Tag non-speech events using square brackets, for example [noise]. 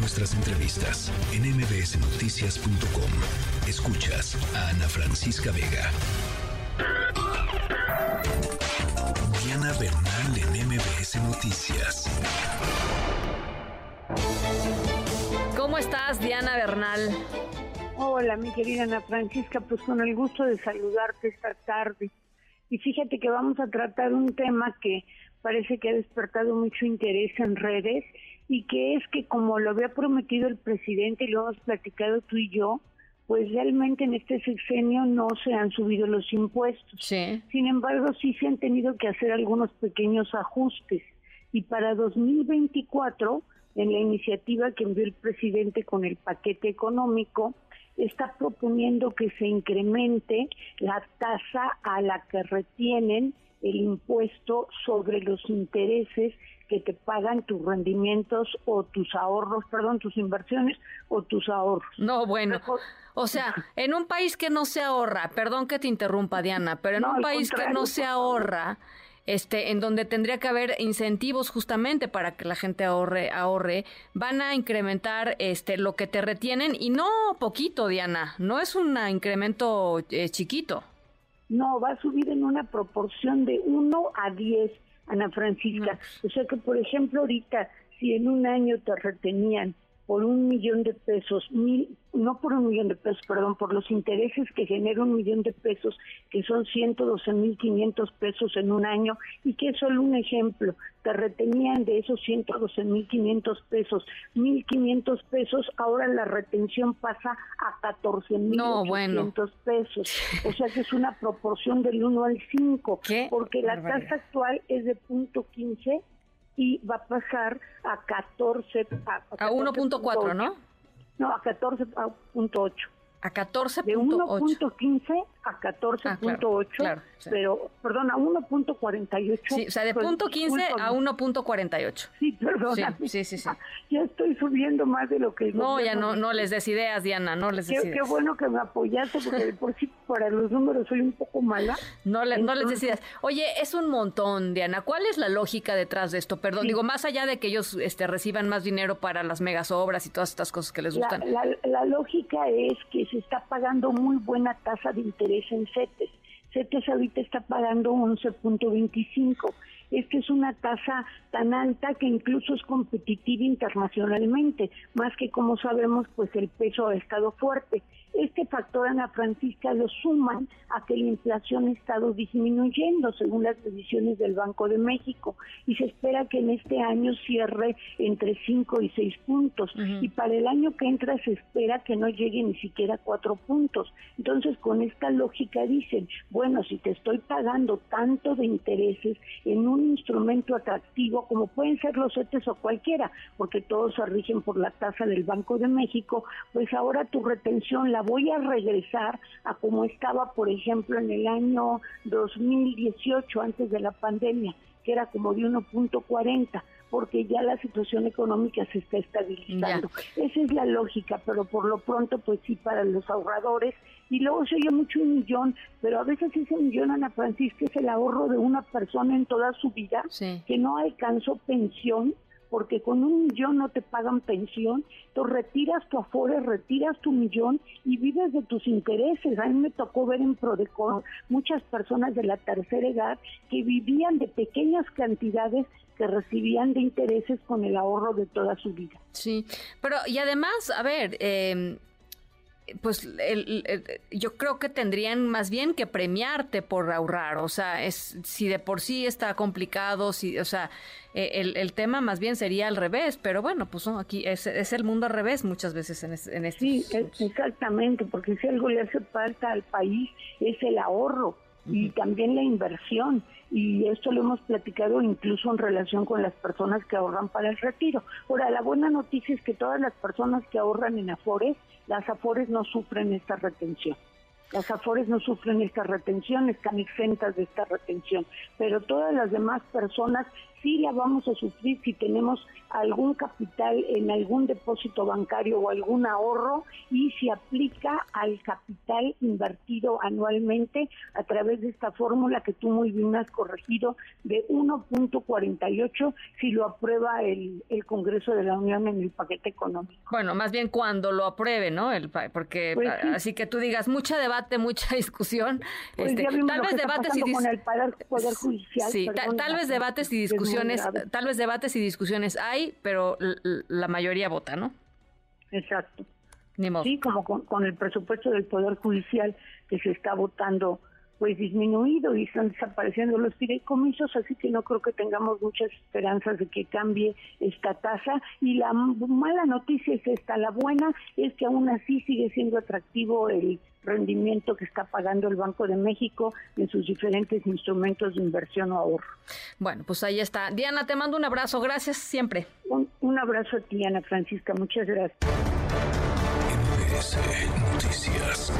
nuestras entrevistas en mbsnoticias.com. Escuchas a Ana Francisca Vega. Diana Bernal en MBS Noticias. ¿Cómo estás, Diana Bernal? Hola, mi querida Ana Francisca, pues con el gusto de saludarte esta tarde. Y fíjate que vamos a tratar un tema que parece que ha despertado mucho interés en redes y que es que como lo había prometido el presidente y lo hemos platicado tú y yo, pues realmente en este sexenio no se han subido los impuestos. Sí. Sin embargo, sí se han tenido que hacer algunos pequeños ajustes. Y para 2024, en la iniciativa que envió el presidente con el paquete económico, está proponiendo que se incremente la tasa a la que retienen el impuesto sobre los intereses que te pagan tus rendimientos o tus ahorros, perdón, tus inversiones o tus ahorros. No, bueno. O sea, en un país que no se ahorra, perdón que te interrumpa Diana, pero en un país que no se ahorra, este, en donde tendría que haber incentivos justamente para que la gente ahorre, ahorre, van a incrementar este lo que te retienen y no poquito, Diana, no es un incremento eh, chiquito. No, va a subir en una proporción de 1 a 10, Ana Francisca. O sea que, por ejemplo, ahorita, si en un año te retenían por un millón de pesos, mil, no por un millón de pesos, perdón, por los intereses que genera un millón de pesos, que son 112 mil 500 pesos en un año, y que es solo un ejemplo, te retenían de esos 112 mil 500 pesos, 1.500 pesos, ahora la retención pasa a 14 mil no, bueno. pesos, [laughs] o sea que es una proporción del 1 al 5, porque la tasa actual es de punto 15 y va a pasar a 14. A, a 1.4, ¿no? No, a 14.8. A 14.8. De 1.15 a 14.8, claro, pero, perdón, a 1.48. Sí, o sea, de punto 15 a 1.48. Sí, perdón. Sí, sí, sí, [laughs] Ya estoy subiendo más de lo que... No, ya no, no les des ideas, Diana, no les des qué, Qué bueno que me apoyaste, porque por sí para los números soy un poco mala. No, le, no les des ideas. Oye, es un montón, Diana. ¿Cuál es la lógica detrás de esto? Perdón, digo, más allá de que ellos este, reciban más dinero para las megas obras y todas estas cosas que les gustan. La, la lógica es que se está pagando muy buena tasa de interés en CETES. CETES ahorita está pagando 11.25. Esta es una tasa tan alta que incluso es competitiva internacionalmente, más que como sabemos, pues el peso ha estado fuerte. Este factor, Ana Francisca, lo suman a que la inflación ha estado disminuyendo según las decisiones del Banco de México y se espera que en este año cierre entre 5 y 6 puntos y para el año que entra se espera que no llegue ni siquiera a 4 puntos. Entonces, con esta lógica dicen, bueno, si te estoy pagando tanto de intereses en un instrumento atractivo como pueden ser los CETES o cualquiera, porque todos se rigen por la tasa del Banco de México, pues ahora tu retención la voy a regresar a como estaba, por ejemplo, en el año 2018, antes de la pandemia, que era como de 1.40 porque ya la situación económica se está estabilizando. Esa es la lógica, pero por lo pronto, pues sí, para los ahorradores. Y luego se oye mucho un millón, pero a veces ese millón, Ana Francisca, es el ahorro de una persona en toda su vida que no alcanzó pensión porque con un millón no te pagan pensión, tú retiras tu afore, retiras tu millón y vives de tus intereses. A mí me tocó ver en Prodecon muchas personas de la tercera edad que vivían de pequeñas cantidades que recibían de intereses con el ahorro de toda su vida. Sí, pero y además, a ver, eh, pues yo creo que tendrían más bien que premiarte por ahorrar, o sea, es si de por sí está complicado, si, o sea, eh, el, el tema más bien sería al revés, pero bueno, pues aquí es, es el mundo al revés muchas veces en, en este. Sí, exactamente, porque si algo le hace falta al país es el ahorro y también la inversión. Y esto lo hemos platicado incluso en relación con las personas que ahorran para el retiro. Ahora, la buena noticia es que todas las personas que ahorran en Afores, las Afores no sufren esta retención. Las Afores no sufren esta retención, están exentas de esta retención, pero todas las demás personas sí la vamos a sufrir si tenemos algún capital en algún depósito bancario o algún ahorro y se aplica al capital invertido anualmente a través de esta fórmula que tú muy bien has corregido de 1.48 si lo aprueba el, el Congreso de la Unión en el paquete económico. Bueno, más bien cuando lo apruebe, ¿no? El, porque pues así que tú digas mucha debate, mucha [laughs] discusión. Pues este, tal vez debates y con el poder, judicial. Sí, tal vez debates y discusiones, tal vez debates y discusiones hay, pero la mayoría vota, ¿no? Exacto. Sí, como con, el presupuesto del Poder Judicial que se está votando pues disminuido y están desapareciendo los fideicomisos, así que no creo que tengamos muchas esperanzas de que cambie esta tasa. Y la mala noticia es esta, la buena es que aún así sigue siendo atractivo el rendimiento que está pagando el Banco de México en sus diferentes instrumentos de inversión o ahorro. Bueno, pues ahí está. Diana, te mando un abrazo. Gracias siempre. Un, un abrazo a ti, Diana Francisca. Muchas gracias. Noticias.